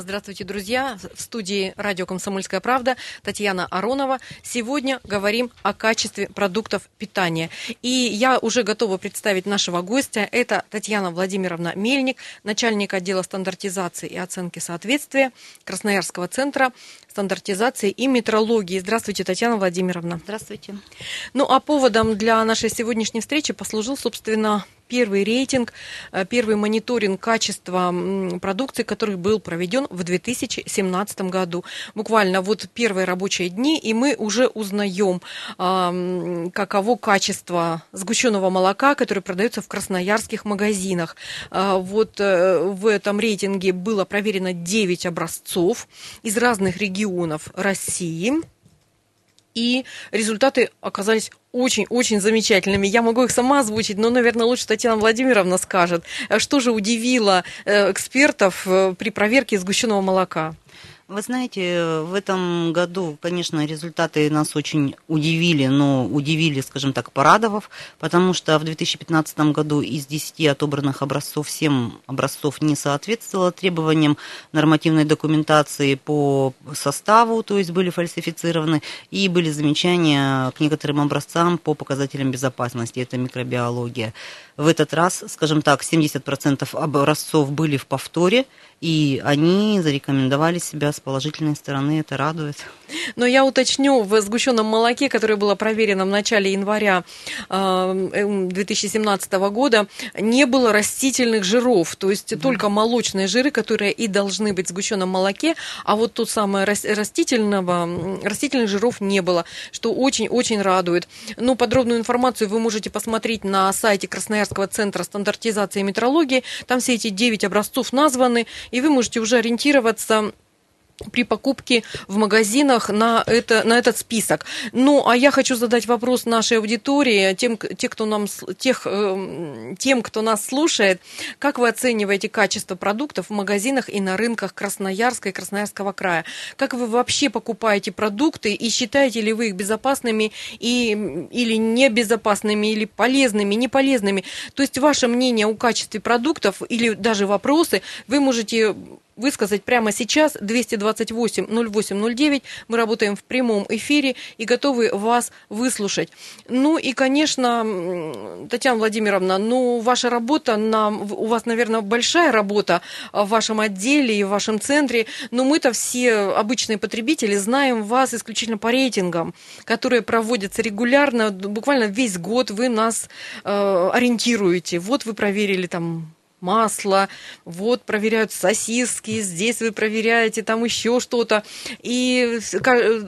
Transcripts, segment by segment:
Здравствуйте, друзья. В студии радио «Комсомольская правда» Татьяна Аронова. Сегодня говорим о качестве продуктов питания. И я уже готова представить нашего гостя. Это Татьяна Владимировна Мельник, начальник отдела стандартизации и оценки соответствия Красноярского центра стандартизации и метрологии. Здравствуйте, Татьяна Владимировна. Здравствуйте. Ну, а поводом для нашей сегодняшней встречи послужил, собственно, первый рейтинг, э, первый мониторинг качества продукции, который был проведен в 2017 году. Буквально вот первые рабочие дни, и мы уже узнаем, каково качество сгущенного молока, которое продается в красноярских магазинах. А, вот э, в этом рейтинге было проверено 9 образцов из разных регионов России и результаты оказались очень-очень замечательными. Я могу их сама озвучить, но, наверное, лучше Татьяна Владимировна скажет. Что же удивило э, экспертов э, при проверке сгущенного молока? Вы знаете, в этом году, конечно, результаты нас очень удивили, но удивили, скажем так, порадовав, потому что в 2015 году из 10 отобранных образцов 7 образцов не соответствовало требованиям нормативной документации по составу, то есть были фальсифицированы, и были замечания к некоторым образцам по показателям безопасности, это микробиология. В этот раз, скажем так, 70% образцов были в повторе, и они зарекомендовали себя с положительной стороны, это радует. Но я уточню, в сгущенном молоке, которое было проверено в начале января 2017 э, года, не было растительных жиров, то есть да. только молочные жиры, которые и должны быть в сгущенном молоке, а вот тут самое растительного, растительных жиров не было, что очень-очень радует. Ну, подробную информацию вы можете посмотреть на сайте Красноярского центра стандартизации и метрологии, там все эти 9 образцов названы, и вы можете уже ориентироваться при покупке в магазинах на, это, на этот список. Ну, а я хочу задать вопрос нашей аудитории, тем, те, кто нам, тех, э, тем, кто нас слушает. Как вы оцениваете качество продуктов в магазинах и на рынках Красноярска и Красноярского края? Как вы вообще покупаете продукты и считаете ли вы их безопасными и, или небезопасными, или полезными, неполезными? То есть ваше мнение о качестве продуктов или даже вопросы вы можете высказать прямо сейчас 228-08-09. Мы работаем в прямом эфире и готовы вас выслушать. Ну и, конечно, Татьяна Владимировна, ну, ваша работа, на, у вас, наверное, большая работа в вашем отделе и в вашем центре, но мы-то все обычные потребители знаем вас исключительно по рейтингам, которые проводятся регулярно, буквально весь год вы нас э, ориентируете. Вот вы проверили там масло, вот проверяют сосиски, здесь вы проверяете там еще что-то. И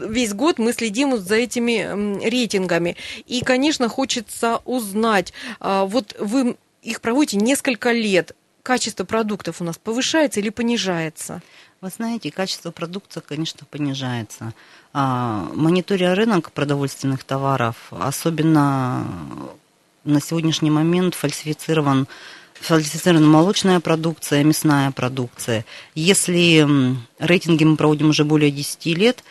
весь год мы следим за этими рейтингами. И, конечно, хочется узнать, а, вот вы их проводите несколько лет, качество продуктов у нас повышается или понижается? Вы знаете, качество продукции, конечно, понижается. А, мониторя рынок продовольственных товаров, особенно на сегодняшний момент фальсифицирован фальсифицирована молочная продукция, мясная продукция. Если рейтинги мы проводим уже более 10 лет,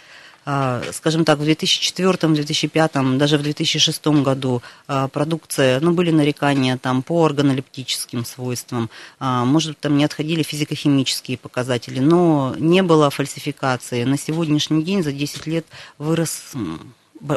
а, скажем так, в 2004, 2005, даже в 2006 году а, продукция, ну, были нарекания там по органолептическим свойствам, а, может, там не отходили физико-химические показатели, но не было фальсификации. На сегодняшний день за 10 лет вырос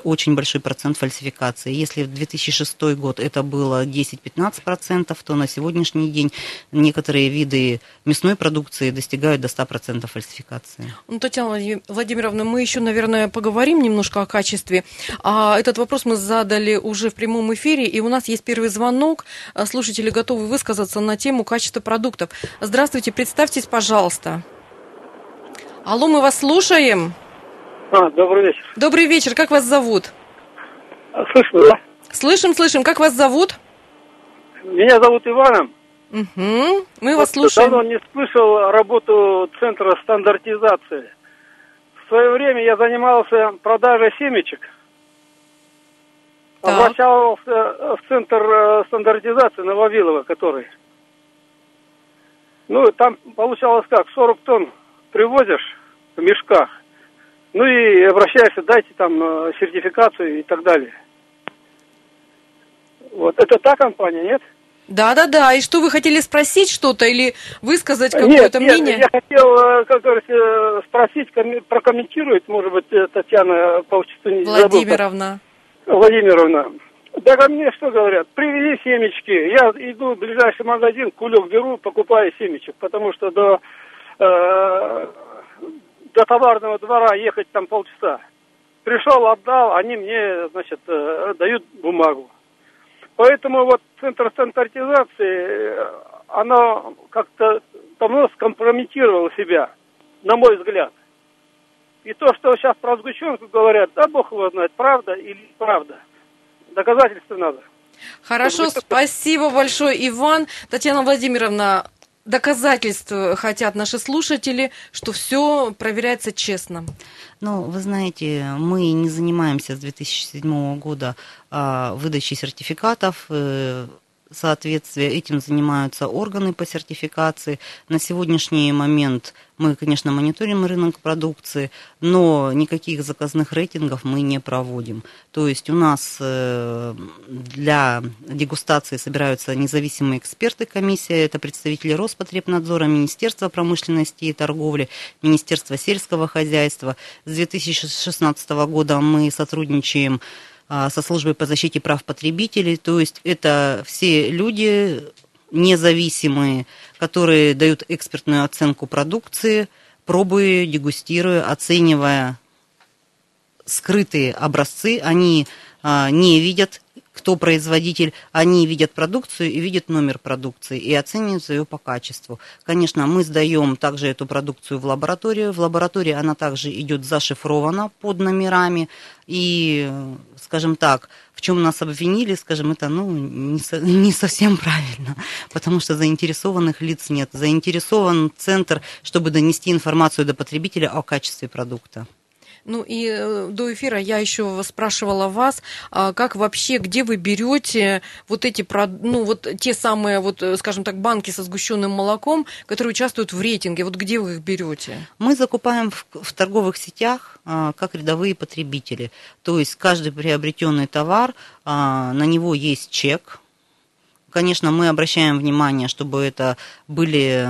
очень большой процент фальсификации. Если в 2006 год это было 10-15%, то на сегодняшний день некоторые виды мясной продукции достигают до 100% фальсификации. Ну, Татьяна Владимировна, мы еще, наверное, поговорим немножко о качестве. А этот вопрос мы задали уже в прямом эфире, и у нас есть первый звонок. Слушатели готовы высказаться на тему качества продуктов. Здравствуйте, представьтесь, пожалуйста. Алло, мы вас слушаем. А, добрый вечер. Добрый вечер. Как вас зовут? А, слышно, да? Слышим, слышим. Как вас зовут? Меня зовут Иваном. Угу. Мы вот вас слушаем. Давно не слышал работу Центра стандартизации. В свое время я занимался продажей семечек. Так. Обращался в Центр э, стандартизации на Вавилова, который. Ну, там получалось как, 40 тонн привозишь в мешках. Ну и обращаешься, дайте там э, сертификацию и так далее. Вот, это та компания, нет? Да-да-да, и что, вы хотели спросить что-то или высказать Нет, какое-то нет, мнение? я хотел, э, как говорится, спросить, прокомментирует, может быть, э, Татьяна полчаса не забыл. Владимировна. Владимировна. Да ко мне что говорят? Привези семечки. Я иду в ближайший магазин, кулек беру, покупаю семечек, потому что до, э, до товарного двора ехать там полчаса. Пришел, отдал, они мне, значит, э, дают бумагу. Поэтому вот центр стандартизации, э, оно как-то давно скомпрометировало себя, на мой взгляд. И то, что сейчас про сгущенку говорят, да бог его знает, правда или неправда. Доказательства надо. Хорошо, спасибо большое, Иван. Татьяна Владимировна, доказательств хотят наши слушатели, что все проверяется честно. Ну, вы знаете, мы не занимаемся с 2007 года а, выдачей сертификатов. Соответствия этим занимаются органы по сертификации. На сегодняшний момент мы, конечно, мониторим рынок продукции, но никаких заказных рейтингов мы не проводим. То есть у нас э, для дегустации собираются независимые эксперты комиссия, это представители Роспотребнадзора, Министерства промышленности и торговли, Министерства сельского хозяйства. С 2016 года мы сотрудничаем со службой по защите прав потребителей. То есть это все люди независимые, которые дают экспертную оценку продукции, пробуя, дегустируя, оценивая скрытые образцы. Они а, не видят, кто производитель, они видят продукцию и видят номер продукции и оценивают ее по качеству. Конечно, мы сдаем также эту продукцию в лабораторию. В лаборатории она также идет зашифрована под номерами. И, скажем так, в чем нас обвинили, скажем, это ну, не, со- не совсем правильно, потому что заинтересованных лиц нет. Заинтересован центр, чтобы донести информацию до потребителя о качестве продукта. Ну и э, до эфира я еще спрашивала вас, а как вообще, где вы берете вот эти, ну вот те самые, вот, э, скажем так, банки со сгущенным молоком, которые участвуют в рейтинге, вот где вы их берете? Мы закупаем в, в торговых сетях а, как рядовые потребители. То есть каждый приобретенный товар, а, на него есть чек. Конечно, мы обращаем внимание, чтобы это были,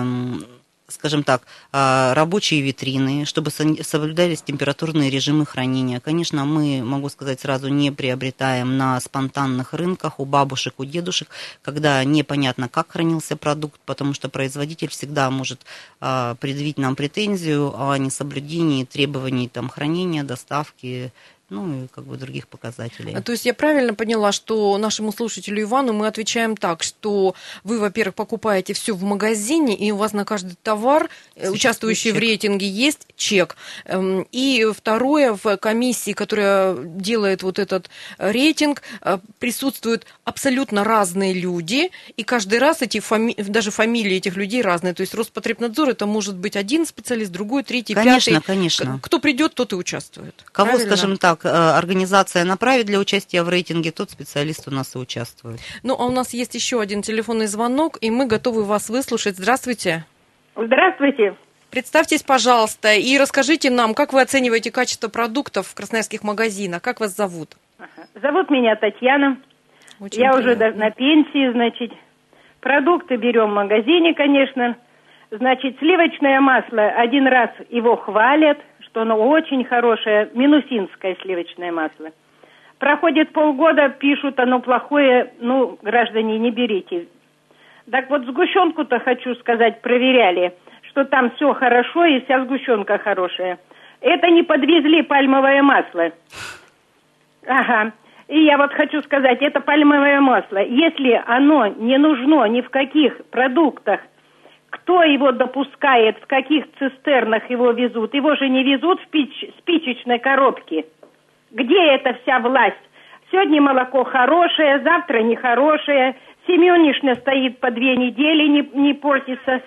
скажем так, а, рабочие витрины, чтобы соблюдались температурные режимы хранения. Конечно, мы, могу сказать сразу, не приобретаем на спонтанных рынках у бабушек, у дедушек, когда непонятно, как хранился продукт, потому что производитель всегда может а, предъявить нам претензию о несоблюдении требований там, хранения, доставки, ну и как бы других показателей. А, То есть я правильно поняла, что нашему слушателю Ивану мы отвечаем так, что вы, во-первых, покупаете все в магазине, и у вас на каждый товар, э, Существует участвующий в чек. рейтинге, есть чек. Эм, И второе, в комиссии, которая делает вот этот э, рейтинг, э, присутствуют абсолютно разные люди, и каждый раз эти фами... даже фамилии этих людей разные. То есть Роспотребнадзор это может быть один специалист, другой, третий, Конечно, пятый. конечно. К- Кто придет, тот и участвует. Кого, Правильно? скажем так, э, организация направит для участия в рейтинге, тот специалист у нас и участвует. Ну, а у нас есть еще один телефонный звонок, и мы готовы вас выслушать. Здравствуйте. Здравствуйте. Представьтесь, пожалуйста, и расскажите нам, как вы оцениваете качество продуктов в красноярских магазинах, как вас зовут? Зовут меня Татьяна. Очень Я уже приятно. да- на пенсии, значит. Продукты берем в магазине, конечно. Значит, сливочное масло, один раз его хвалят, что оно очень хорошее, минусинское сливочное масло. Проходит полгода, пишут, оно плохое, ну, граждане, не берите. Так вот, сгущенку-то, хочу сказать, проверяли, что там все хорошо и вся сгущенка хорошая. Это не подвезли пальмовое масло. Ага. И я вот хочу сказать, это пальмовое масло. Если оно не нужно ни в каких продуктах, кто его допускает, в каких цистернах его везут? Его же не везут в пич- спичечной коробке. Где эта вся власть? Сегодня молоко хорошее, завтра нехорошее. Семенишна стоит по две недели, не, не портится.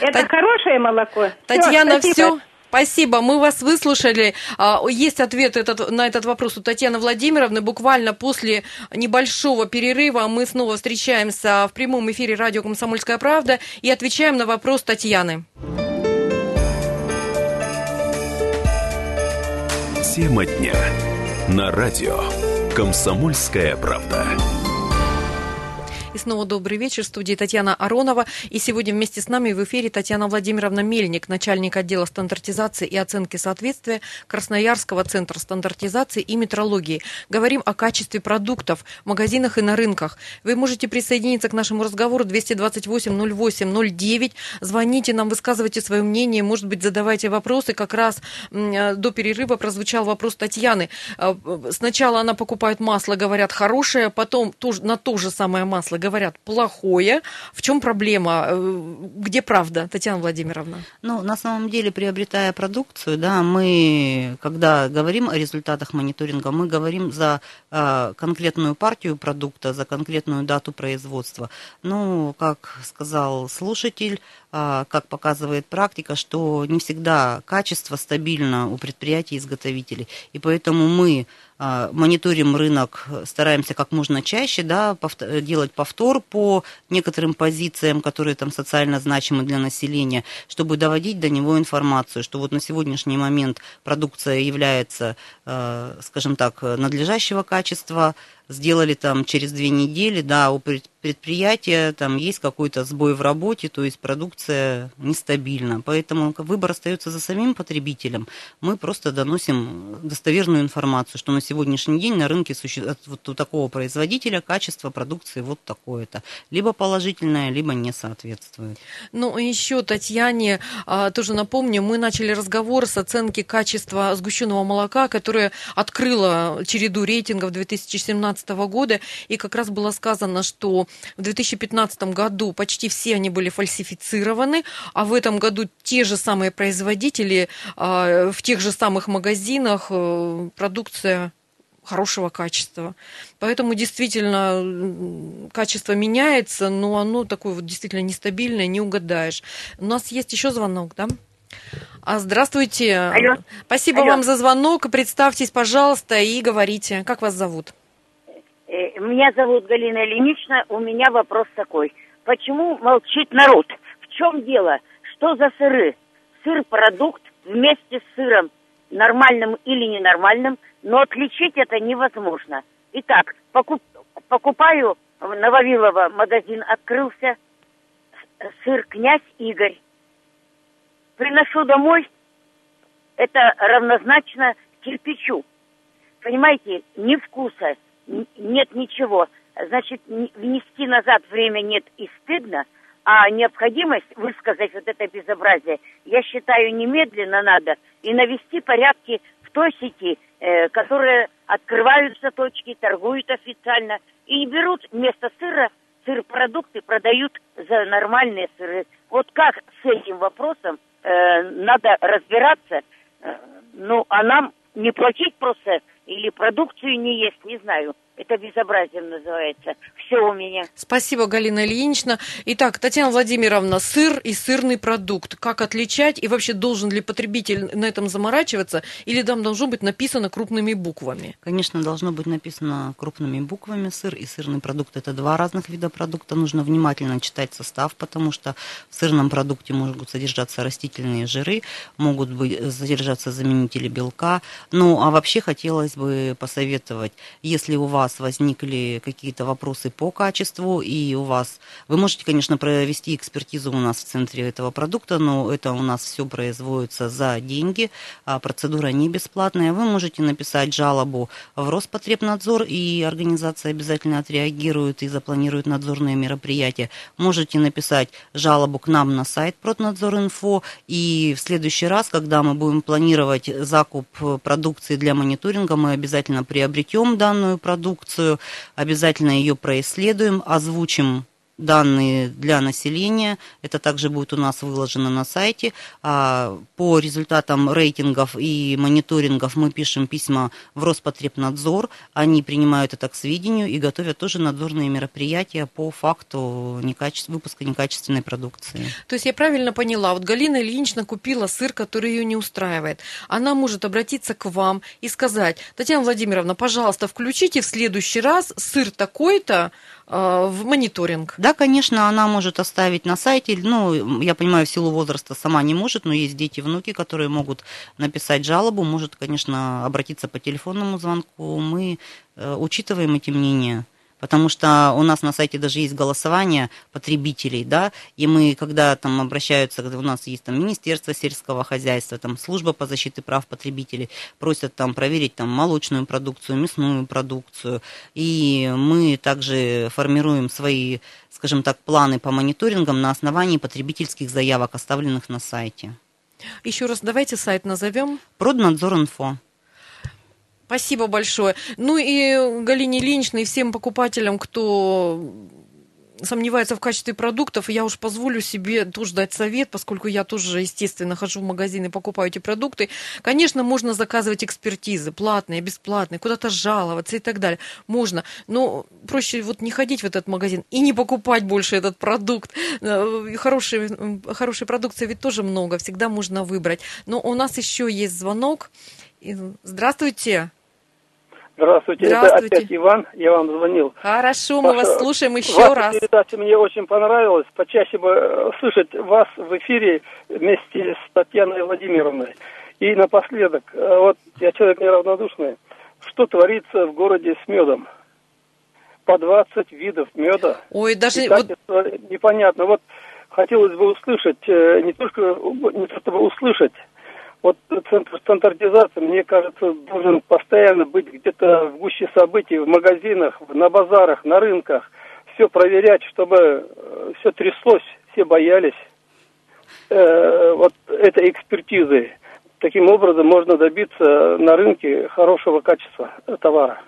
Это Тат- хорошее молоко? Татьяна, спасибо. все. Спасибо, мы вас выслушали. А, Есть ответ этот, на этот вопрос у Татьяны Владимировны. Буквально после небольшого перерыва мы снова встречаемся в прямом эфире радио «Комсомольская правда» и отвечаем на вопрос Татьяны. Тема дня. На радио. Комсомольская правда. И снова добрый вечер. В студии Татьяна Аронова. И сегодня вместе с нами в эфире Татьяна Владимировна Мельник, начальник отдела стандартизации и оценки соответствия Красноярского центра стандартизации и метрологии. Говорим о качестве продуктов в магазинах и на рынках. Вы можете присоединиться к нашему разговору 228 08 09. Звоните нам, высказывайте свое мнение, может быть, задавайте вопросы. Как раз э, до перерыва прозвучал вопрос Татьяны. Э, сначала она покупает масло, говорят, хорошее, потом на то же самое масло говорят плохое. В чем проблема? Э, где правда, Татьяна Владимировна? Ну, на самом деле, приобретая продукцию, да, мы, когда говорим о результатах мониторинга, мы говорим за э, конкретную партию продукта, за конкретную дату производства. Ну, как сказал слушатель, э, как показывает практика, что не всегда качество стабильно у предприятий-изготовителей. И поэтому мы а, мониторим рынок, стараемся как можно чаще да, делать повтор по некоторым позициям, которые там социально значимы для населения, чтобы доводить до него информацию, что вот на сегодняшний момент продукция является, а, скажем так, надлежащего качества, сделали там через две недели, да, у предприятия там есть какой-то сбой в работе, то есть продукция нестабильна. Поэтому выбор остается за самим потребителем. Мы просто доносим достоверную информацию, что на сегодняшний день на рынке существует вот у такого производителя качество продукции вот такое-то. Либо положительное, либо не соответствует. Ну, еще Татьяне а, тоже напомню, мы начали разговор с оценки качества сгущенного молока, которое открыло череду рейтингов 2017 2015 года, и как раз было сказано, что в 2015 году почти все они были фальсифицированы, а в этом году те же самые производители а, в тех же самых магазинах э, продукция хорошего качества. Поэтому действительно качество меняется, но оно такое вот действительно нестабильное, не угадаешь. У нас есть еще звонок, да? А здравствуйте. Алло. Спасибо Алло. вам за звонок. Представьтесь, пожалуйста, и говорите, как вас зовут? Э, меня зовут Галина Ильинична. У меня вопрос такой. Почему молчит народ? В чем дело? Что за сыры? Сыр-продукт вместе с сыром, нормальным или ненормальным, но отличить это невозможно. Итак, покуп, покупаю на Вавилова, магазин открылся, сыр «Князь Игорь». Приношу домой, это равнозначно кирпичу. Понимаете, ни вкуса, нет ничего. Значит, внести назад время нет и стыдно, а необходимость высказать вот это безобразие, я считаю, немедленно надо и навести порядки в той сети, э, которые открываются точки, торгуют официально и берут вместо сыра сыр-продукты, продают за нормальные сыры. Вот как с этим вопросом э, надо разбираться, э, ну, а нам не платить просто или продукцию не есть, не знаю. Это безобразием называется. Все у меня. Спасибо, Галина Ильинична. Итак, Татьяна Владимировна, сыр и сырный продукт. Как отличать? И вообще, должен ли потребитель на этом заморачиваться? Или там должно быть написано крупными буквами? Конечно, должно быть написано крупными буквами. Сыр и сырный продукт – это два разных вида продукта. Нужно внимательно читать состав, потому что в сырном продукте могут содержаться растительные жиры, могут быть, содержаться заменители белка. Ну, а вообще хотелось бы посоветовать, если у вас вас возникли какие-то вопросы по качеству, и у вас... Вы можете, конечно, провести экспертизу у нас в центре этого продукта, но это у нас все производится за деньги, а процедура не бесплатная. Вы можете написать жалобу в Роспотребнадзор, и организация обязательно отреагирует и запланирует надзорные мероприятия. Можете написать жалобу к нам на сайт Проднадзор.инфо, и в следующий раз, когда мы будем планировать закуп продукции для мониторинга, мы обязательно приобретем данную продукцию, продукцию, обязательно ее происследуем, озвучим данные для населения. Это также будет у нас выложено на сайте. А по результатам рейтингов и мониторингов мы пишем письма в Роспотребнадзор. Они принимают это к сведению и готовят тоже надзорные мероприятия по факту некачеств... выпуска некачественной продукции. То есть я правильно поняла, вот Галина Ильинична купила сыр, который ее не устраивает. Она может обратиться к вам и сказать, Татьяна Владимировна, пожалуйста, включите в следующий раз сыр такой-то, в мониторинг. Да, конечно, она может оставить на сайте. Ну, я понимаю, в силу возраста сама не может, но есть дети, внуки, которые могут написать жалобу, может, конечно, обратиться по телефонному звонку. Мы э, учитываем эти мнения Потому что у нас на сайте даже есть голосование потребителей, да, и мы, когда там обращаются, когда у нас есть там Министерство сельского хозяйства, там служба по защите прав потребителей, просят там проверить там молочную продукцию, мясную продукцию, и мы также формируем свои, скажем так, планы по мониторингам на основании потребительских заявок, оставленных на сайте. Еще раз давайте сайт назовем. Проднадзор.инфо. Спасибо большое. Ну и Галине Ильиничной, и всем покупателям, кто сомневается в качестве продуктов, я уж позволю себе тоже дать совет, поскольку я тоже, естественно, хожу в магазин и покупаю эти продукты. Конечно, можно заказывать экспертизы, платные, бесплатные, куда-то жаловаться и так далее. Можно, но проще вот не ходить в этот магазин и не покупать больше этот продукт. Э, хорошей, хорошей продукции ведь тоже много, всегда можно выбрать. Но у нас еще есть звонок. Здравствуйте. Здравствуйте, Здравствуйте. это опять Иван, я вам звонил. Хорошо, мы Ваша- вас слушаем еще Ваша раз. передача мне очень понравилась. Почаще бы э, слышать вас в эфире вместе с Татьяной Владимировной. И напоследок, э, вот я человек неравнодушный, что творится в городе с медом? По 20 видов меда. Ой, даже И вот непонятно. Вот хотелось бы услышать, э, не только не то чтобы услышать, вот центр стандартизации, мне кажется, должен постоянно быть где-то в гуще событий, в магазинах, на базарах, на рынках, все проверять, чтобы все тряслось, все боялись э, вот этой экспертизы. Таким образом можно добиться на рынке хорошего качества товара.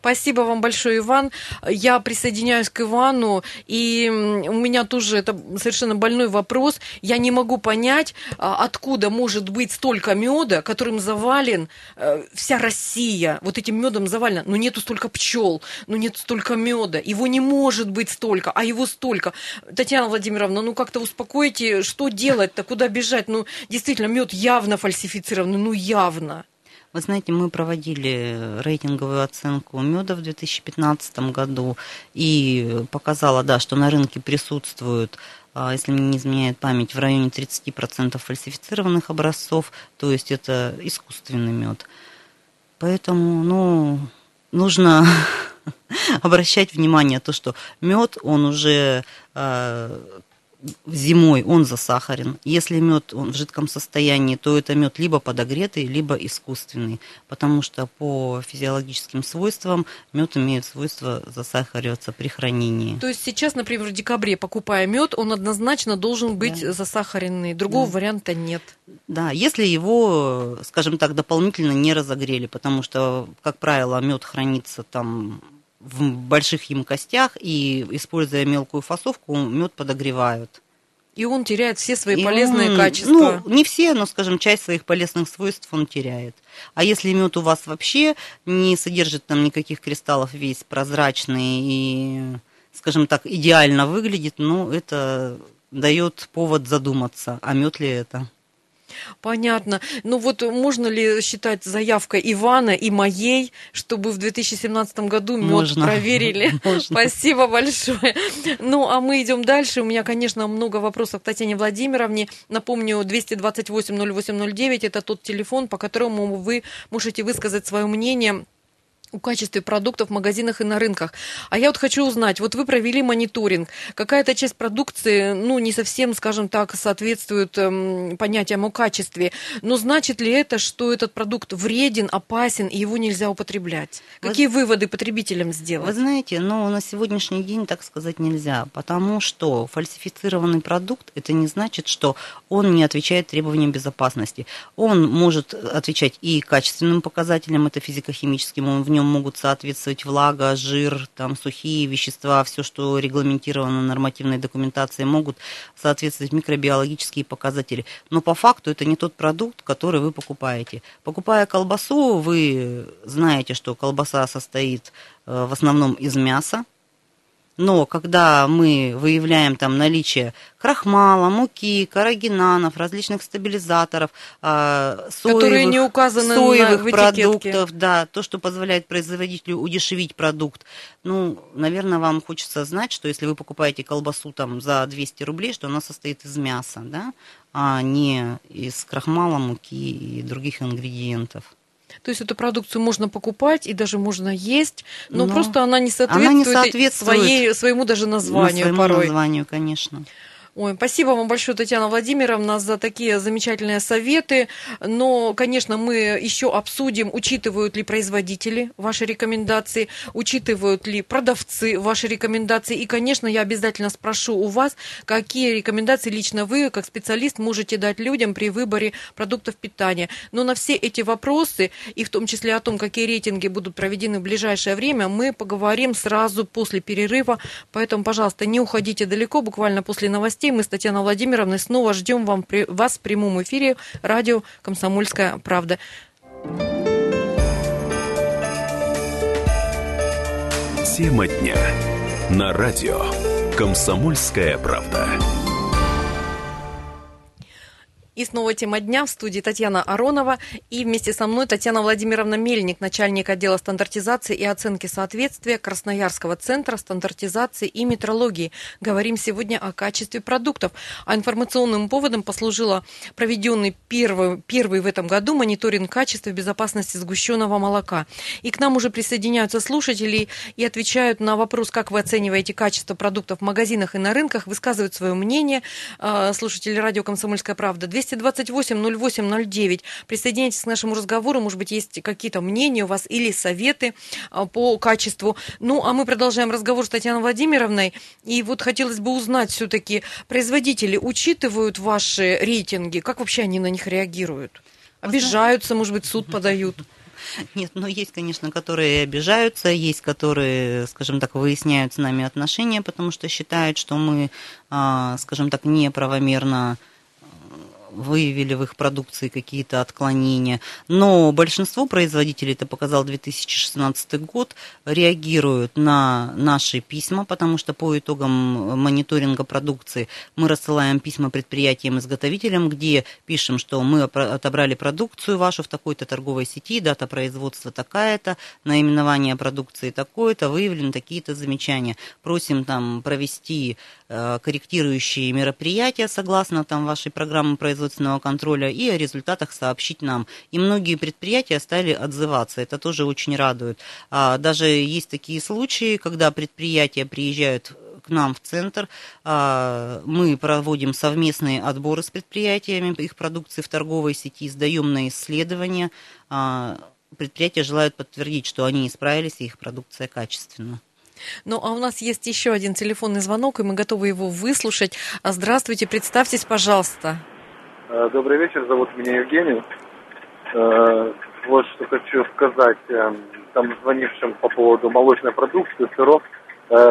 Спасибо вам большое, Иван. Я присоединяюсь к Ивану, и у меня тоже это совершенно больной вопрос. Я не могу понять, а, откуда может быть столько меда, которым завален э, вся Россия. Вот этим медом завалена. Но нету столько пчел, но нет столько меда. Его не может быть столько, а его столько. Татьяна Владимировна, ну как-то успокойте, что делать-то, куда бежать? Ну, действительно, мед явно фальсифицированный, ну явно. Вы знаете, мы проводили рейтинговую оценку меда в 2015 году и показала, да, что на рынке присутствуют, а, если мне не изменяет память, в районе 30% фальсифицированных образцов, то есть это искусственный мед. Поэтому, ну, нужно обращать внимание то, что мед, он уже а, зимой он засахарен. Если мед он в жидком состоянии, то это мед либо подогретый, либо искусственный, потому что по физиологическим свойствам мед имеет свойство засахариваться при хранении. То есть сейчас, например, в декабре, покупая мед, он однозначно должен быть Да. засахаренный. Другого Да. варианта нет. Да, если его, скажем так, дополнительно не разогрели, потому что, как правило, мед хранится там в больших емкостях, и используя мелкую фасовку, мед подогревают. И он теряет все свои И полезные он, качества. Ну, не все, но, скажем, часть своих полезных свойств он теряет. А если мед у вас вообще не содержит там никаких кристаллов, весь прозрачный и, скажем так, идеально выглядит, ну, это дает повод задуматься, а мед ли это. Понятно. Ну вот можно ли считать заявкой Ивана и моей, чтобы в 2017 году мед Можно. проверили? Можно. Спасибо большое. Ну, а мы идем дальше. У меня, конечно, много вопросов к Татьяне Владимировне. Напомню, 228-0809 – это тот телефон, по которому вы можете высказать свое мнение о качестве продуктов в магазинах и на рынках. А я вот хочу узнать, вот вы провели мониторинг, какая-то часть продукции, ну, не совсем, скажем так, соответствует эм, понятиям о качестве, но значит ли это, что этот продукт вреден, опасен, и его нельзя употреблять? Вы- Какие выводы потребителям Вы сделать? знаете, но на сегодняшний день так сказать нельзя, потому что фальсифицированный продукт это не значит, что он не отвечает требованиям безопасности. Он может отвечать и качественным показателям, это физико-химическим, он в нем могут соответствовать влага, жир, там сухие вещества, все, что регламентировано нормативной документацией, могут соответствовать микробиологические показатели. Но по факту это не тот продукт, который вы покупаете. Покупая колбасу, вы знаете, что колбаса состоит э, в основном из мяса. Но когда мы выявляем там наличие крахмала, муки, карагинанов, различных стабилизаторов, э, соевых, Которые не указаны на- соевых этикетке. продуктов, да, то, что позволяет производителю удешевить продукт. Ну, наверное, вам хочется знать, что если вы покупаете колбасу там за 200 рублей, что она состоит из мяса, да, а не из крахмала, муки и других ингредиентов. То есть эту продукцию можно покупать и даже можно есть, но, Но просто она не соответствует, она не соответствует своей, своему даже названию своему порой. названию, конечно. Ой, спасибо вам большое, Татьяна Владимировна, за такие замечательные советы. Но, конечно, мы еще обсудим, учитывают ли производители ваши рекомендации, учитывают ли продавцы ваши рекомендации. И, конечно, я обязательно спрошу у вас, какие рекомендации лично вы, как специалист, можете дать людям при выборе продуктов питания. Но на все эти вопросы, и в том числе о том, какие рейтинги будут проведены в ближайшее время, мы поговорим сразу после перерыва. Поэтому, пожалуйста, не уходите далеко, буквально после новостей мы с Татьяной Владимировной снова ждем вам, при- вас в прямом эфире радио «Комсомольская правда». Тема дня. На радио «Комсомольская правда». И снова тема дня в студии Татьяна Аронова. И вместе со мной Татьяна Владимировна Мельник, начальник отдела стандартизации и оценки соответствия Красноярского центра стандартизации и метрологии. Говорим сегодня о качестве продуктов. А информационным поводом послужила проведенный первый, первый в этом году мониторинг качества и безопасности сгущенного молока. И к нам уже присоединяются слушатели и отвечают на вопрос, как вы оцениваете качество продуктов в магазинах и на рынках, высказывают свое мнение. А, Слушатели радио «Комсомольская правда» 228-08-09. Присоединяйтесь к нашему разговору. Может быть, есть какие-то мнения у вас или советы а, по качеству. Ну, а мы продолжаем разговор с Татьяной Владимировной. И вот хотелось бы узнать все-таки, производители учитывают ваши рейтинги? Как вообще они на них реагируют? Обижаются, может быть, суд подают? Нет, но есть, конечно, которые обижаются, есть, которые, скажем так, выясняют с нами отношения, потому что считают, что мы, а, скажем так, неправомерно выявили в их продукции какие-то отклонения. Но большинство производителей, это показал 2016 год, реагируют на наши письма, потому что по итогам мониторинга продукции мы рассылаем письма предприятиям-изготовителям, где пишем, что мы отобрали продукцию вашу в такой-то торговой сети, дата производства такая-то, наименование продукции такое-то, выявлены такие-то замечания. Просим там провести э, корректирующие мероприятия согласно там вашей программы производственного контроля и о результатах сообщить нам. И многие предприятия стали отзываться, это тоже очень радует. А, даже есть такие случаи, когда предприятия приезжают к нам в центр, а, мы проводим совместные отборы с предприятиями их продукции в торговой сети, сдаем на исследования. А, Предприятия желают подтвердить, что они исправились и их продукция качественна. Ну, а у нас есть еще один телефонный звонок, и мы готовы его выслушать. Здравствуйте, представьтесь, пожалуйста. Э, Добрый вечер, зовут меня Евгений. Э, Вот что хочу сказать э, там звонившим по поводу молочной продукции, сыров.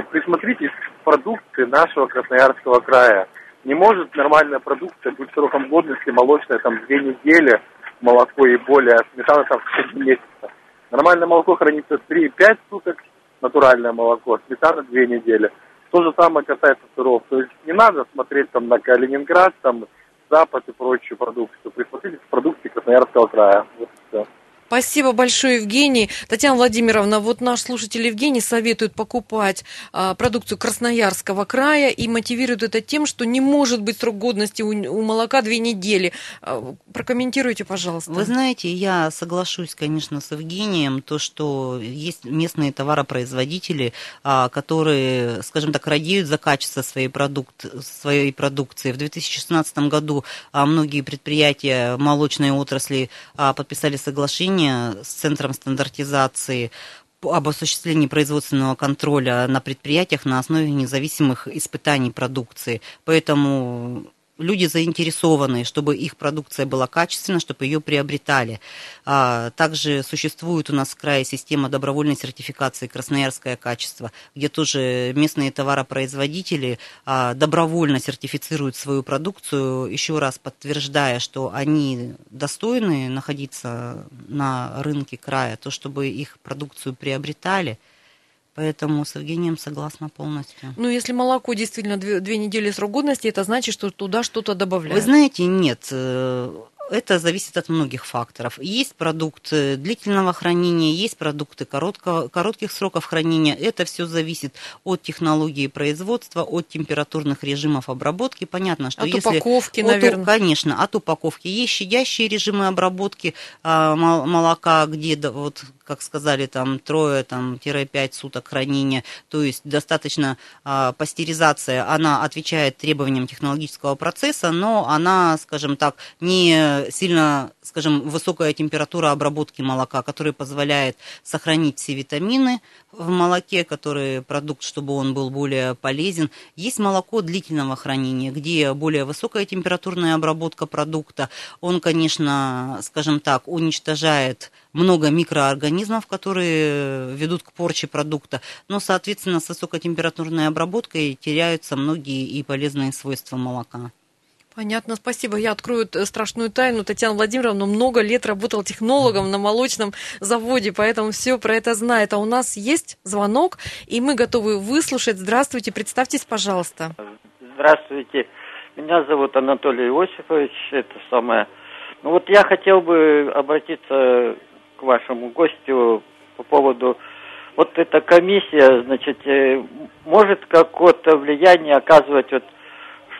Присмотритесь к продукции нашего Красноярского края. Не может нормальная продукция быть сроком годности молочная там две недели, молоко и более, а сметана там в 4 месяца. Нормальное молоко хранится 3-5 суток, натуральное молоко, сметана 2 недели. То же самое касается сыров. То есть не надо смотреть там на Калининград, там Запад и прочую продукцию. Присмотритесь к продукции Красноярского края. Вот и все. Спасибо большое, Евгений. Татьяна Владимировна, вот наш слушатель Евгений советует покупать а, продукцию Красноярского края и мотивирует это тем, что не может быть срок годности у, у молока две недели. А, прокомментируйте, пожалуйста. Вы знаете, я соглашусь, конечно, с Евгением, то, что есть местные товаропроизводители, а, которые, скажем так, радеют за качество своей, продукт, своей продукции. В 2016 году а, многие предприятия молочной отрасли а, подписали соглашение с Центром стандартизации об осуществлении производственного контроля на предприятиях на основе независимых испытаний продукции. Поэтому люди заинтересованы, чтобы их продукция была качественна, чтобы ее приобретали. А, Также существует у нас в крае система добровольной сертификации «Красноярское качество», где тоже местные товаропроизводители а, добровольно сертифицируют свою продукцию, еще раз подтверждая, что они достойны находиться на рынке края, то, чтобы их продукцию приобретали. Поэтому с Евгением согласна полностью. Ну, если молоко действительно две, две недели срок годности, это значит, что туда что-то добавляют. Вы знаете, нет. э, это зависит от многих факторов. Есть продукты длительного хранения, есть продукты коротко, коротких сроков хранения. Это все зависит от технологии производства, от температурных режимов обработки. Понятно, что от если... упаковки, от, наверное. Конечно, от упаковки. Есть щадящие режимы обработки а, молока, где, вот, как сказали, там трое, там, пять суток хранения. То есть достаточно а, пастеризация, она отвечает требованиям технологического процесса, но она, скажем так, не сильно, скажем, высокая температура обработки молока, которая позволяет сохранить все витамины в молоке, который продукт, чтобы он был более полезен. Есть молоко длительного хранения, где более высокая температурная обработка продукта. Он, конечно, скажем так, уничтожает много микроорганизмов, которые ведут к порче продукта, но, соответственно, с высокотемпературной обработкой теряются многие и полезные свойства молока. Понятно, спасибо. Я открою страшную тайну. Татьяна Владимировна много лет работала технологом на молочном заводе, поэтому все про это знает. А у нас есть звонок, и мы готовы выслушать. Здравствуйте, представьтесь, пожалуйста. Здравствуйте. Меня зовут Анатолий Иосифович. Это самое. Ну вот я хотел бы обратиться к вашему гостю по поводу вот эта комиссия, значит, э, может какое-то влияние оказывать вот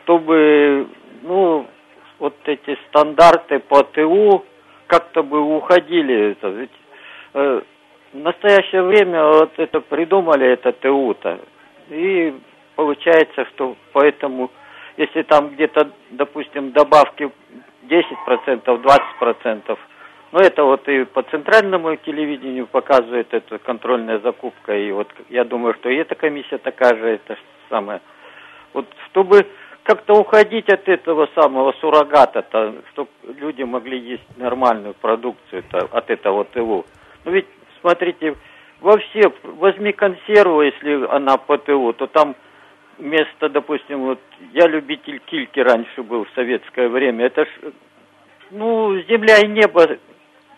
чтобы ну, вот эти стандарты по ТУ как-то бы уходили. Это ведь э, в настоящее время вот это придумали, это ТУ-то. И получается, что поэтому, если там где-то, допустим, добавки 10%, 20%, ну, это вот и по центральному телевидению показывает эта контрольная закупка. И вот я думаю, что и эта комиссия такая же, это самое. Вот чтобы как-то уходить от этого самого суррогата-то, чтобы люди могли есть нормальную продукцию -то, от этого ТУ. Ну ведь, смотрите, во все, возьми консерву, если она по ТУ, то там вместо, допустим, вот я любитель кильки раньше был в советское время, это ж, ну, земля и небо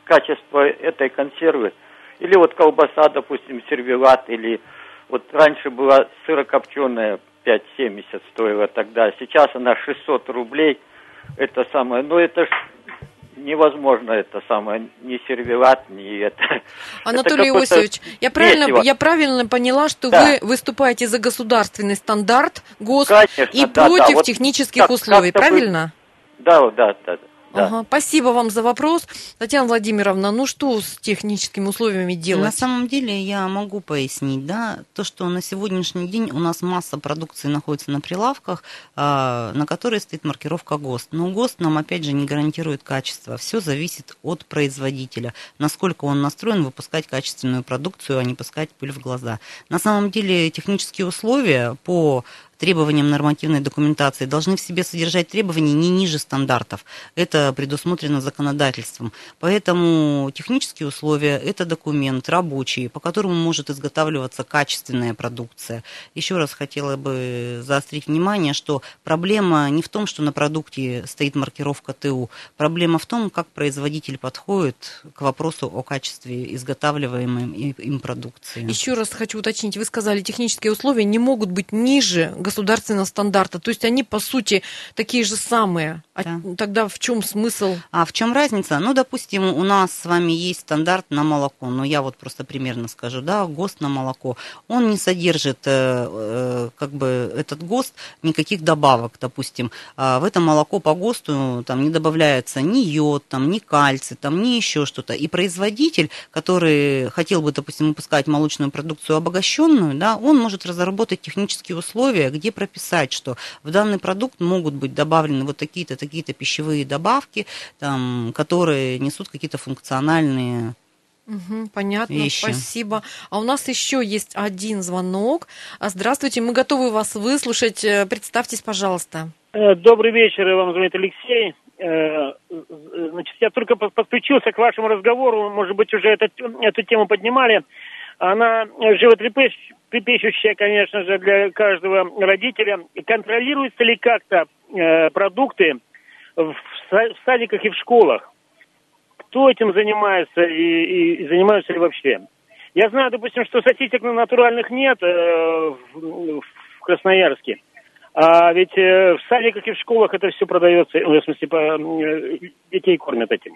качество этой консервы. Или вот колбаса, допустим, сервелат, или вот раньше была сырокопченая 5,70 стоила тогда. Сейчас она 600 рублей. Это самое, ну это ж невозможно это самое, ни сервелат, ни это. Анатолий это Иосифович, я правильно, я правильно поняла, что да. вы выступаете за государственный стандарт ГОСТ Конечно, и да, против да. технических как, условий, правильно? Вы... Да, да, да. Да. Ага, спасибо вам за вопрос. Татьяна Владимировна, ну что с техническими условиями делать? На самом деле я могу пояснить, да, то, что на сегодняшний день у нас масса продукции находится на прилавках, а, на которой стоит маркировка ГОСТ. Но ГОСТ нам, опять же, не гарантирует качество. Все зависит от производителя, насколько он настроен выпускать качественную продукцию, а не пускать пыль в глаза. На самом деле технические условия по требованиям нормативной документации должны в себе содержать требования не ниже стандартов. Это предусмотрено законодательством. Поэтому технические условия – это документ рабочий, по которому может изготавливаться качественная продукция. Еще раз хотела бы заострить внимание, что проблема не в том, что на продукте стоит маркировка ТУ. Проблема в том, как производитель подходит к вопросу о качестве изготавливаемой им продукции. Еще раз хочу уточнить. Вы сказали, технические условия не могут быть ниже государственного стандарта. То есть они, по сути, такие же самые. А да. тогда в чем смысл? А в чем разница? Ну, допустим, у нас с вами есть стандарт на молоко. Но я вот просто примерно скажу, да, ГОСТ на молоко. Он не содержит, э, э, как бы, этот ГОСТ никаких добавок, допустим. А в это молоко по ГОСТу там не добавляется ни йод, там, ни кальций, там, ни еще что-то. И производитель, который хотел бы, допустим, выпускать молочную продукцию обогащенную, да, он может разработать технические условия, где прописать, что в данный продукт могут быть добавлены вот такие-то, такие-то пищевые добавки, там, которые несут какие-то функциональные Угу, понятно, вещи. спасибо. А у нас еще есть один звонок. А, здравствуйте, мы готовы вас выслушать. Э, представьтесь, пожалуйста. Э, добрый вечер, вам звонит Алексей. Э, значит, я только подключился к вашему разговору, может быть, уже этот, эту тему поднимали. Она животрепещущая трепещущая, конечно же, для каждого родителя. Контролируются ли как-то э, продукты в, садиках и в школах? Кто этим занимается и, и занимаются ли вообще? Я знаю, допустим, что статистик натуральных нет э, в, в Красноярске. А ведь э, в садиках и в школах это все продается, в смысле, по, э, детей кормят этим.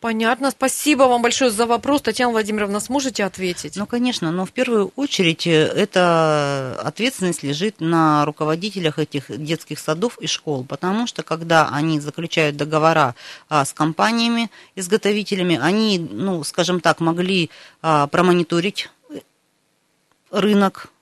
Понятно. Спасибо вам большое за вопрос. Татьяна Владимировна, сможете ответить? Ну, конечно, но в первую очередь э, эта ответственность лежит на руководителях этих детских садов и школ, потому что когда они заключают договора а, с компаниями, изготовителями, они, ну, скажем так, могли а, промониторить рынок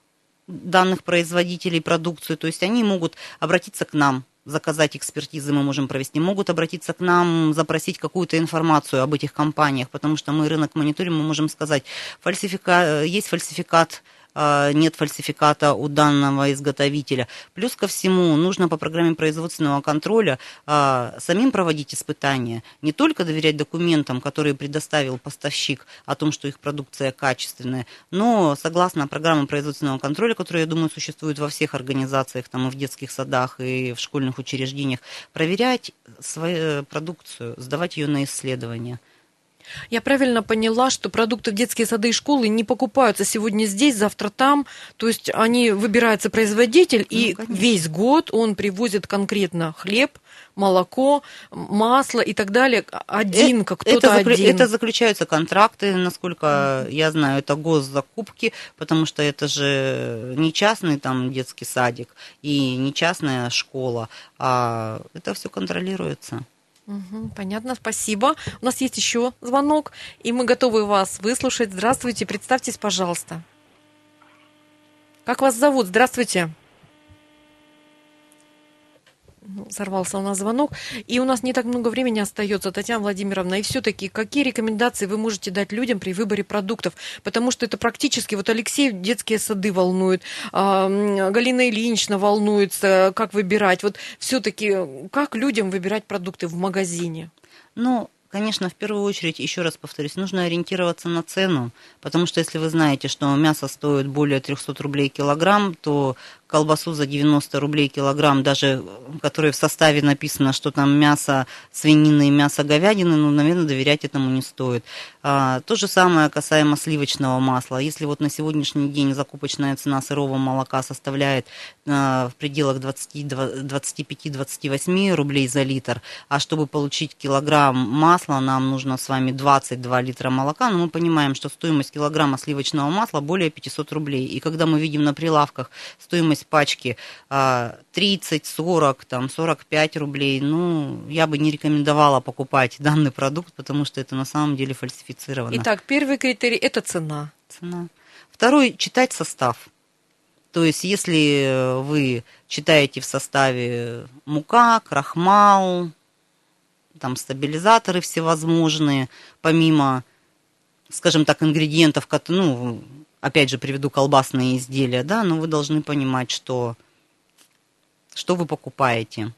данных производителей продукцию, то есть они могут обратиться к нам заказать экспертизы мы можем провести, могут обратиться к нам, запросить какую-то информацию об этих компаниях, потому что мы рынок мониторим, мы можем сказать, фальсифика... есть фальсификат нет фальсификата у данного изготовителя. Плюс ко всему, нужно по программе производственного контроля а, самим проводить испытания, не только доверять документам, которые предоставил поставщик о том, что их продукция качественная, но согласно программам производственного контроля, которые, я думаю, существуют во всех организациях, там и в детских садах, и в школьных учреждениях, проверять свою продукцию, сдавать ее на исследование. Я правильно поняла, что продукты в детские сады и школы не покупаются сегодня здесь, завтра там. То есть они выбирается производитель, ну, и конечно. весь год он привозит конкретно хлеб, молоко, масло и так далее. Один, как кто-то это, один. Это заключаются контракты, насколько я знаю, это госзакупки, потому что это же не частный там детский садик и не частная школа, а это все контролируется. Угу, понятно, спасибо. У нас есть еще звонок, и мы готовы вас выслушать. Здравствуйте, представьтесь, пожалуйста. Как вас зовут? Здравствуйте. Ну, сорвался у нас звонок. И у нас не так много времени остается, Татьяна Владимировна. И все-таки, какие рекомендации вы можете дать людям при выборе продуктов? Потому что это практически, вот Алексей детские сады волнует, Галина Ильинична волнуется, как выбирать. Вот все-таки, как людям выбирать продукты в магазине? Ну, Конечно, в первую очередь, еще раз повторюсь, нужно ориентироваться на цену, потому что если вы знаете, что мясо стоит более 300 рублей килограмм, то колбасу за 90 рублей килограмм, даже которой в составе написано, что там мясо свинины и мясо говядины, ну, наверное, доверять этому не стоит. А, то же самое касаемо сливочного масла. Если вот на сегодняшний день закупочная цена сырого молока составляет а, в пределах 25-28 рублей за литр, а чтобы получить килограмм масла, нам нужно с вами 22 литра молока, но мы понимаем, что стоимость килограмма сливочного масла более 500 рублей. И когда мы видим на прилавках стоимость стоимость пачки 30, 40, там, 45 рублей, ну, я бы не рекомендовала покупать данный продукт, потому что это на самом деле фальсифицировано. Итак, первый критерий – это цена. Цена. Второй – читать состав. То есть, если вы читаете в составе мука, крахмал, там стабилизаторы всевозможные, помимо, скажем так, ингредиентов, ну, опять же, приведу колбасные изделия, да, но вы должны понимать, что, что вы покупаете.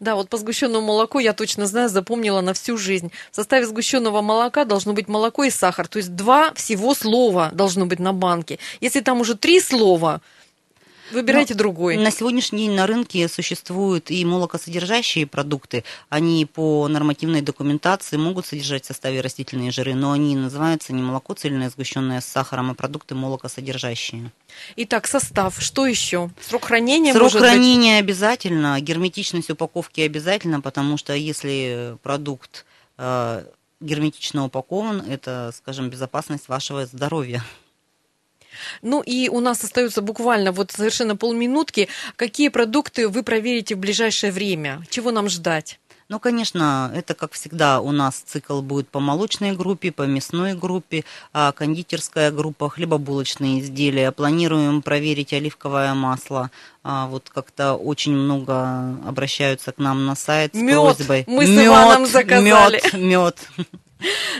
Да, вот по сгущенному молоку я точно знаю, запомнила на всю жизнь. В составе сгущенного молока должно быть молоко и сахар. То есть два всего слова должно быть на банке. Если там уже три слова, Выбирайте Но другой. На сегодняшний день на рынке существуют и молокосодержащие продукты. Они по нормативной документации могут содержать в составе растительные жиры, но они называются не молоко цельное, сгущенное с сахаром, а продукты молокосодержащие. Итак, состав. Что еще? Срок хранения Срок хранения быть? обязательно, герметичность упаковки обязательно, потому что если продукт э, герметично упакован, это, скажем, безопасность вашего здоровья. Ну и у нас остается буквально вот совершенно полминутки. Какие продукты вы проверите в ближайшее время? Чего нам ждать? Ну, конечно, это, как всегда, у нас цикл будет по молочной группе, по мясной группе, а кондитерская группа, хлебобулочные изделия. Планируем проверить оливковое масло. А вот как-то очень много обращаются к нам на сайт с мед. просьбой. Мы с мед, Иваном заказали. Мед, мед.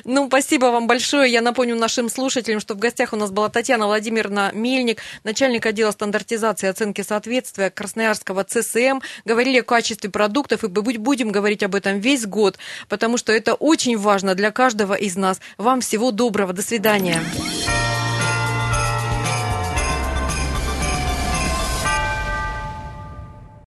Ну, спасибо вам большое. Я напомню нашим слушателям, что в гостях у нас была Татьяна Владимировна Мельник, начальник отдела стандартизации и оценки соответствия Красноярского ЦСМ. Говорили о качестве продуктов, и будем говорить об этом весь год, потому что это очень важно для каждого из нас. Вам всего доброго. До свидания.